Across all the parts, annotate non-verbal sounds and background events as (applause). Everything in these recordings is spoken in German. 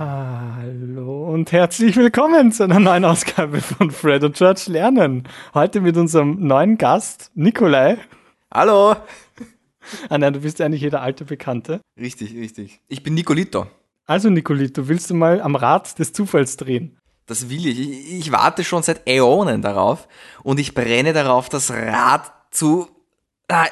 Hallo und herzlich willkommen zu einer neuen Ausgabe von Fred und George lernen. Heute mit unserem neuen Gast, Nikolai. Hallo. Ah nein, du bist eigentlich jeder alte Bekannte. Richtig, richtig. Ich bin Nicolito. Also Nicolito, willst du mal am Rad des Zufalls drehen? Das will ich. ich. Ich warte schon seit Äonen darauf und ich brenne darauf, das Rad zu... Ah,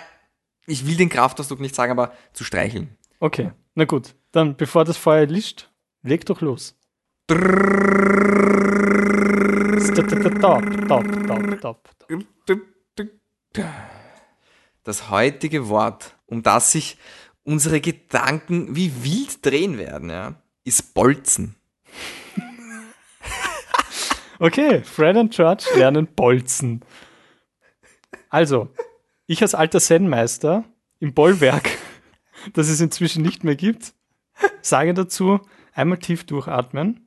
ich will den Kraftausdruck nicht sagen, aber zu streicheln. Okay, na gut. Dann, bevor das Feuer lischt, leg doch los. Das heutige Wort, um das sich unsere Gedanken wie wild drehen werden, ja, ist Bolzen. Okay, Fred und George lernen Bolzen. Also, ich als alter Zen-Meister im Bollwerk, das es inzwischen nicht mehr gibt, sage dazu, einmal tief durchatmen.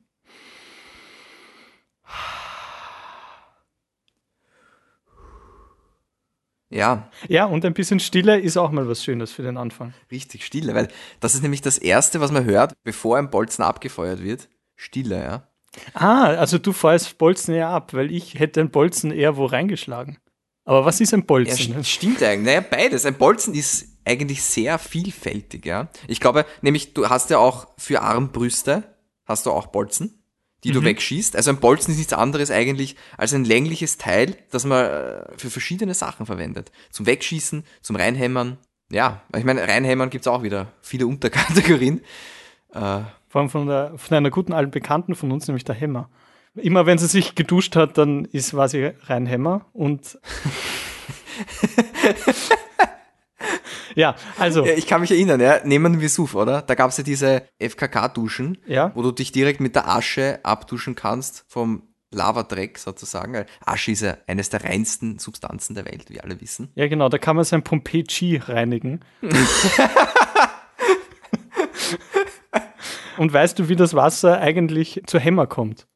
Ja, Ja, und ein bisschen Stille ist auch mal was Schönes für den Anfang. richtig, Stille, weil das ist nämlich das Erste, was man hört, bevor ein Bolzen abgefeuert wird. Stille, ja. Ah, also du feuerst Bolzen eher ab, weil ich hätte ein Bolzen eher wo reingeschlagen. Aber was ist ein Ja, Bolzen? st- stimmt eigentlich. Naja, beides. Ein Bolzen ist eigentlich sehr vielfältig, ja. Ich glaube, nämlich, du hast ja auch für Armbrüste, hast du auch Bolzen, die du wegschießt. Also ein Bolzen ist nichts anderes eigentlich als ein längliches Teil, das man äh, für verschiedene Sachen verwendet. Zum Wegschießen, zum Reinhämmern. Ja, ich meine, Reinhämmern gibt's auch wieder viele Unterkategorien. Äh, Vor allem von, der, von einer guten alten Bekannten von uns, nämlich der Hämmer. Immer wenn sie sich geduscht hat, dann ist war sie rein Hämmer und (laughs) ja, also ich kann mich erinnern, ja, nehmen wir Vesuv, oder? Da gab's ja diese FKK-Duschen, Ja. wo du dich direkt mit der Asche abduschen kannst vom Lavadreck sozusagen. Asche ist ja eines der reinsten Substanzen der Welt, wie alle wissen. ja genau, da kann man sein Pompeii reinigen. (laughs) und weißt du, wie das Wasser eigentlich zur Hämmer kommt?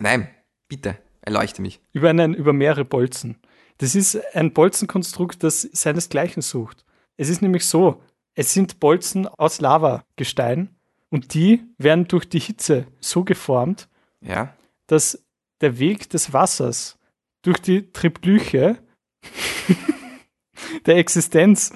Nein, bitte, erleuchte mich. Über einen über mehrere Bolzen. Das ist ein Bolzenkonstrukt, das seinesgleichen sucht. Es ist nämlich so, es sind Bolzen aus Lavagestein und die werden durch die Hitze so geformt, Ja, dass der Weg des Wassers durch die Triplyche (laughs) der Existenz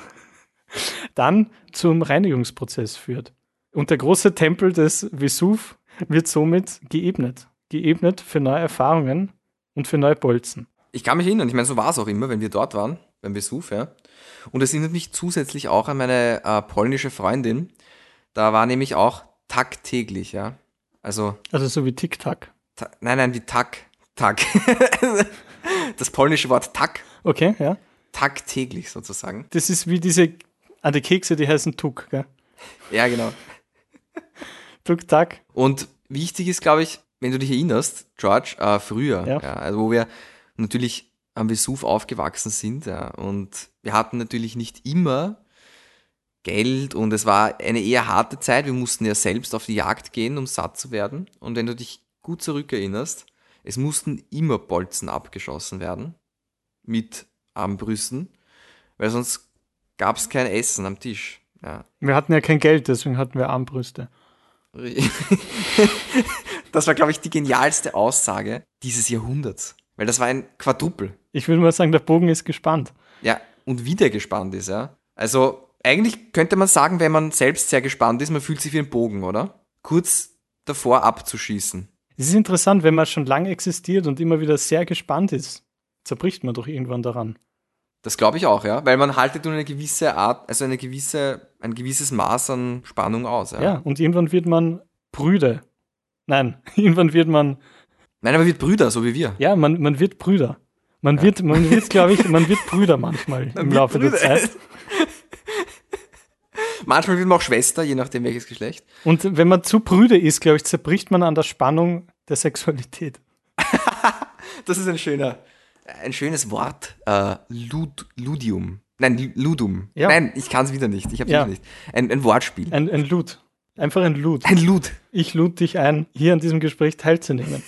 dann zum Reinigungsprozess führt. Und der große Tempel des Vesuv wird somit geebnet. Geebnet für neue Erfahrungen und für neue Bolzen. ich kann mich erinnern. Ich meine, so war's auch immer, wenn wir dort waren, beim Vesuv, ja. Und es erinnert mich zusätzlich auch an meine äh, polnische Freundin. Da war nämlich auch tagtäglich, ja. Also Also so wie Tic-Tac. Ta nein, nein, wie Tag. Tag. (laughs) das polnische Wort Tag. Okay, ja. Tagtäglich sozusagen. Das ist wie diese, an die Kekse, die heißen Tuk, gell? Ja, genau. Tuk-Tac. Und wichtig ist, glaube ich, wenn du dich erinnerst, George, äh, früher, Ja. ja. also wo wir natürlich am Vesuv aufgewachsen sind, ja, und wir hatten natürlich nicht immer Geld und es war eine eher harte Zeit. Wir mussten ja selbst auf die Jagd gehen, um satt zu werden. Und wenn du dich gut zurückerinnerst, es mussten immer Bolzen abgeschossen werden mit Armbrüsten, weil sonst gab es kein Essen am Tisch. Ja. Wir hatten ja kein Geld, deswegen hatten wir Armbrüste. (laughs) Das war, glaube ich, die genialste Aussage dieses Jahrhunderts. Weil das war ein Quadrupel. Ich würde mal sagen, der Bogen ist gespannt. Ja, und wie der gespannt ist, ja. Also, eigentlich könnte man sagen, wenn man selbst sehr gespannt ist, man fühlt sich wie ein Bogen, oder? Kurz davor abzuschießen. Es ist interessant, wenn man schon lange existiert und immer wieder sehr gespannt ist, zerbricht man doch irgendwann daran. Das glaube ich auch, ja. Weil man haltet nur eine gewisse Art, also eine gewisse, ein gewisses Maß an Spannung aus, ja. Ja, und irgendwann wird man Brüder. Nein, (laughs) irgendwann wird man, Nein, aber wird Brüder, so wie wir. ja, man, man wird Brüder. Man wird, man wird, glaube ich, man wird (laughs) Brüder manchmal im wird Laufe der Brüder. Zeit. (laughs) Manchmal wird man auch Schwester, je nachdem welches Geschlecht. Und wenn man zu Brüder ist, glaube ich, zerbricht man an der Spannung der Sexualität. (laughs) Das ist ein schöner, ein schönes Wort. Äh, Lud, Ludium. Nein, Ludum. Ja. Nein, ich kann es wieder nicht. Ich habe Ja. wieder nicht. Ein, ein Wortspiel. Ein, ein Lud. Einfach ein Lud. Ein Lud. Ich lud dich ein, hier an diesem Gespräch teilzunehmen.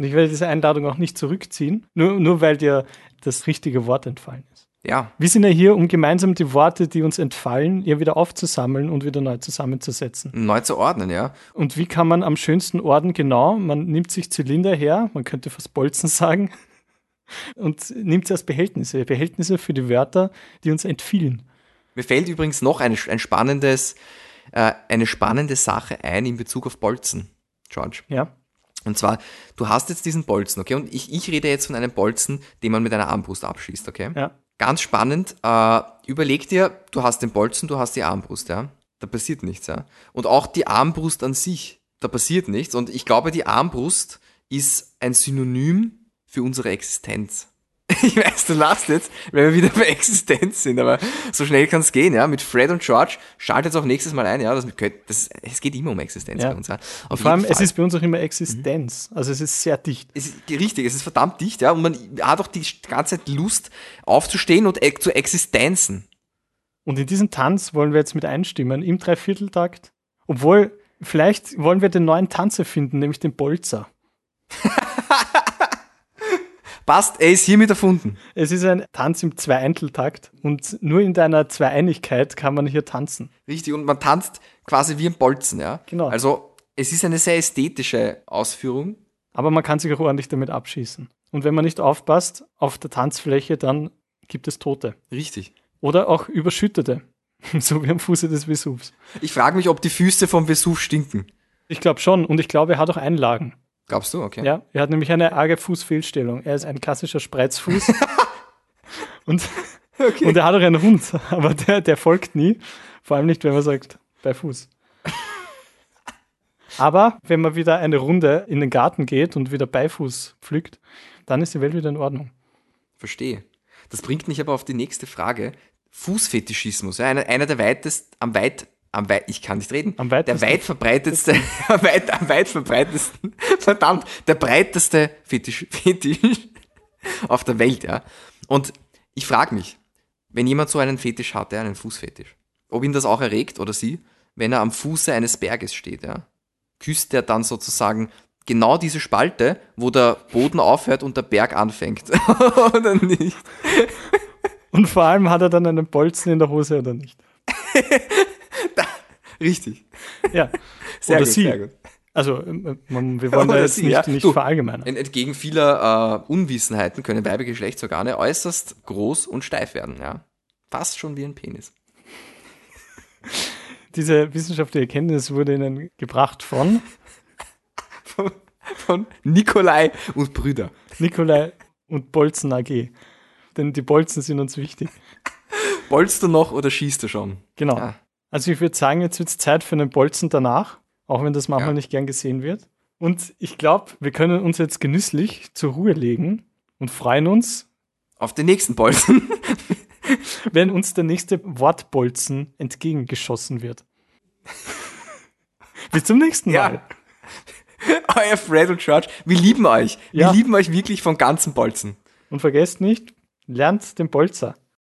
Und ich werde diese Einladung auch nicht zurückziehen, nur, nur weil dir das richtige Wort entfallen ist. Ja, Wir sind ja hier, um gemeinsam die Worte, die uns entfallen, hier wieder aufzusammeln und wieder neu zusammenzusetzen. neu zu ordnen, ja. Und wie kann man am schönsten orden? Genau, man nimmt sich Zylinder her, man könnte fast Bolzen sagen, (laughs) und nimmt sie als Behältnisse. Behältnisse für die Wörter, die uns entfielen. Mir fällt übrigens noch eine, ein spannendes, äh, eine spannende Sache ein in Bezug auf Bolzen, George. Ja, Und zwar, du hast jetzt diesen Bolzen, okay? Und ich, ich rede jetzt von einem Bolzen, den man mit einer Armbrust abschießt, okay? ja. Ganz spannend. Äh, überleg dir, du hast den Bolzen, du hast die Armbrust, ja? Da passiert nichts, ja? Und auch die Armbrust an sich, da passiert nichts. Und ich glaube, die Armbrust ist ein Synonym für unsere Existenz. (laughs) Ich weiß, du lachst jetzt, weil wir wieder bei Existenz sind, aber so schnell kann es gehen, ja. Mit Fred und George schaltet auch nächstes Mal ein, ja. Das, das, es geht immer um Existenz Ja. bei uns, ja. Auf Vor allem, jeden es Fall. ist bei uns auch immer Existenz. Also es ist sehr dicht. Es ist richtig, es ist verdammt dicht, ja. Und man hat auch die ganze Zeit Lust aufzustehen und zu Existenzen. Und in diesen Tanz wollen wir jetzt mit einstimmen, im Dreivierteltakt. Obwohl, vielleicht wollen wir den neuen Tanz erfinden, nämlich den Bolzer. (laughs) Passt, er ist hiermit erfunden. Es ist ein Tanz im Zweieinteltakt und nur in deiner Zweieinigkeit kann man hier tanzen. Richtig, und man tanzt quasi wie ein Bolzen, ja. Genau. Also, es ist eine sehr ästhetische Ausführung. Aber man kann sich auch ordentlich damit abschießen. Und wenn man nicht aufpasst auf der Tanzfläche, dann gibt es Tote. Richtig. Oder auch Überschüttete. (laughs) so wie am Fuße des Vesuvs. Ich frage mich, ob die Füße vom Vesuv stinken. Ich glaube schon. Und ich glaube, er hat auch Einlagen. Glaubst du? Okay. Ja, er hat nämlich eine arge Fußfehlstellung. Er ist ein klassischer Spreizfuß. (laughs) und, und er hat auch einen Hund, aber der, der folgt nie. Vor allem nicht, wenn man sagt, bei Fuß. Aber wenn man wieder eine Runde in den Garten geht und wieder Beifuß pflückt, dann ist die Welt wieder in Ordnung. Verstehe. Das bringt mich aber auf die nächste Frage. Fußfetischismus, ja, einer, einer der weitest, am weit, am weit, ich kann nicht reden, Am weitesten- der weit verbreitetste, (laughs) am weit, am weit verbreitetsten, (laughs) verdammt, der breiteste Fetisch, (laughs) Fetisch auf der Welt, ja. Und ich frage mich, wenn jemand so einen Fetisch hat, ja, einen Fußfetisch, ob ihn das auch erregt oder sie, wenn er am Fuße eines Berges steht, ja, küsst er dann sozusagen genau diese Spalte, wo der Boden aufhört und der Berg anfängt, oder nicht? Und vor allem hat er dann einen Bolzen in der Hose oder nicht. Richtig. Ja. (laughs) Sehr oder gut, sie. sehr gut. Also, ähm, man, wir wollen da Oder jetzt sie, nicht, ja. nicht Du, verallgemeinern. Ent- Entgegen vieler äh, Unwissenheiten können weibliche Geschlechtsorgane äußerst groß und steif werden, ja. Fast schon wie ein Penis. (laughs) Diese wissenschaftliche Erkenntnis wurde Ihnen gebracht von (laughs) Von, von Nikolai und Brüder. Nikolai und Bolzen AG. Denn die Bolzen sind uns wichtig. Bolst du noch oder schießt du schon? Genau. Ah. Also ich würde sagen, jetzt wird es Zeit für einen Bolzen danach, auch wenn das manchmal Ja. nicht gern gesehen wird. Und ich glaube, wir können uns jetzt genüsslich zur Ruhe legen und freuen uns, Auf den nächsten Bolzen. (laughs) wenn uns der nächste Wortbolzen entgegengeschossen wird. (laughs) Bis zum nächsten Ja. Mal. (laughs) Euer Fred und George, wir lieben euch. Wir Ja. lieben euch wirklich von ganzem Bolzen. Und vergesst nicht, lernt den Bolzer.